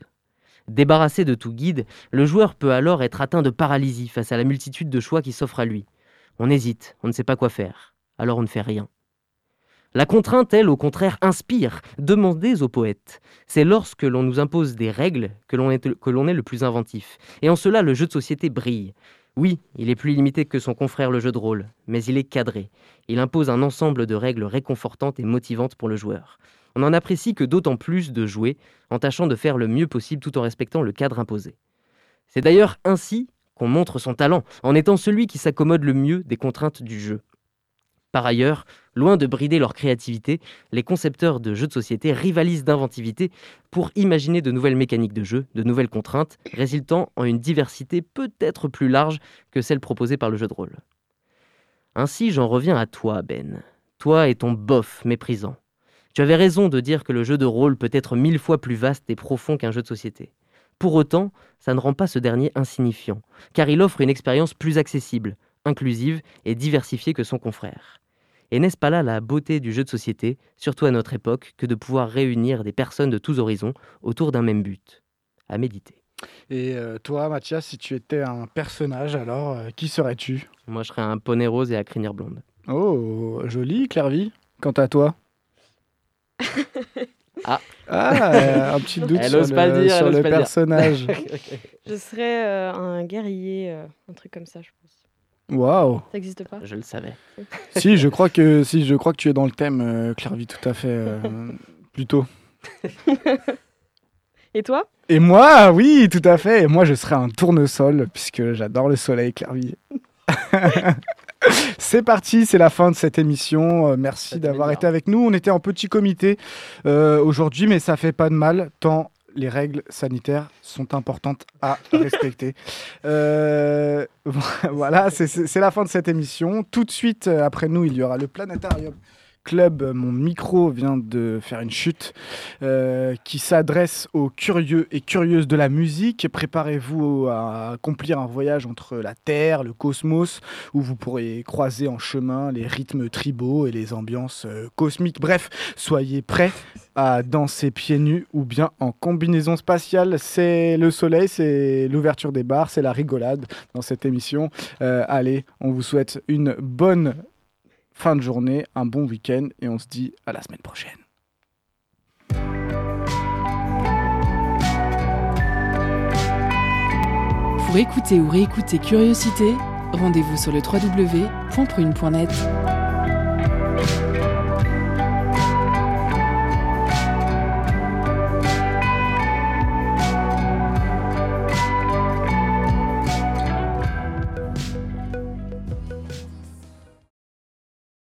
Débarrassé de tout guide, le joueur peut alors être atteint de paralysie face à la multitude de choix qui s'offrent à lui. On hésite, on ne sait pas quoi faire, alors on ne fait rien. La contrainte, elle, au contraire, inspire. Demandez aux poètes. C'est lorsque l'on nous impose des règles que l'on est, le plus inventif. Et en cela, le jeu de société brille. Oui, il est plus limité que son confrère le jeu de rôle, mais il est cadré. Il impose un ensemble de règles réconfortantes et motivantes pour le joueur. On n'en apprécie que d'autant plus de jouer en tâchant de faire le mieux possible tout en respectant le cadre imposé. C'est d'ailleurs ainsi qu'on montre son talent, en étant celui qui s'accommode le mieux des contraintes du jeu. Par ailleurs, loin de brider leur créativité, les concepteurs de jeux de société rivalisent d'inventivité pour imaginer de nouvelles mécaniques de jeu, de nouvelles contraintes, résultant en une diversité peut-être plus large que celle proposée par le jeu de rôle. Ainsi, j'en reviens à toi, Ben. Toi et ton bof méprisant. Tu avais raison de dire que le jeu de rôle peut être mille fois plus vaste et profond qu'un jeu de société. Pour autant, ça ne rend pas ce dernier insignifiant, car il offre une expérience plus accessible, inclusive et diversifiée que son confrère. Et n'est-ce pas là la beauté du jeu de société, surtout à notre époque, que de pouvoir réunir des personnes de tous horizons autour d'un même but À méditer? Et euh, toi, Mathias, si tu étais un personnage, alors euh, qui serais-tu? Moi, je serais un poney rose et à crinière blonde. Oh, joli, Clairvy. Quant à toi? Ah. Ah, un petit doute Elle sur le, pas le dire, sur elle ose le pas le dire. personnage. Je serais euh, un guerrier, euh, un truc comme ça, je pense. Waouh. Ça n'existe pas Je le savais. si, je crois que si, je crois que tu es dans le thème, euh, Clairvy, tout à fait. euh, plutôt. Et toi? Et moi, oui, tout à fait. Et moi, je serais un tournesol, puisque j'adore le soleil, Clairvy. c'est parti, c'est la fin de cette émission. Euh, merci d'avoir été avec nous. On était en petit comité euh, aujourd'hui, mais ça fait pas de mal, tant les règles sanitaires sont importantes à respecter. Euh, voilà, c'est- la fin de cette émission. Tout de suite, euh, après nous, il y aura le Planétarium Club. Mon micro vient de faire une chute euh, qui s'adresse aux curieux et curieuses de la musique. Préparez-vous à accomplir un voyage entre la Terre, le cosmos, où vous pourrez croiser en chemin les rythmes tribaux et les ambiances euh, cosmiques. Bref, soyez prêts à danser pieds nus ou bien en combinaison spatiale. C'est le soleil, c'est l'ouverture des bars, c'est la rigolade dans cette émission. Euh, allez, on vous souhaite une bonne fin de journée, un bon week-end et on se dit à la semaine prochaine. Pour écouter ou réécouter Curiosité, rendez-vous sur le www.prune.net.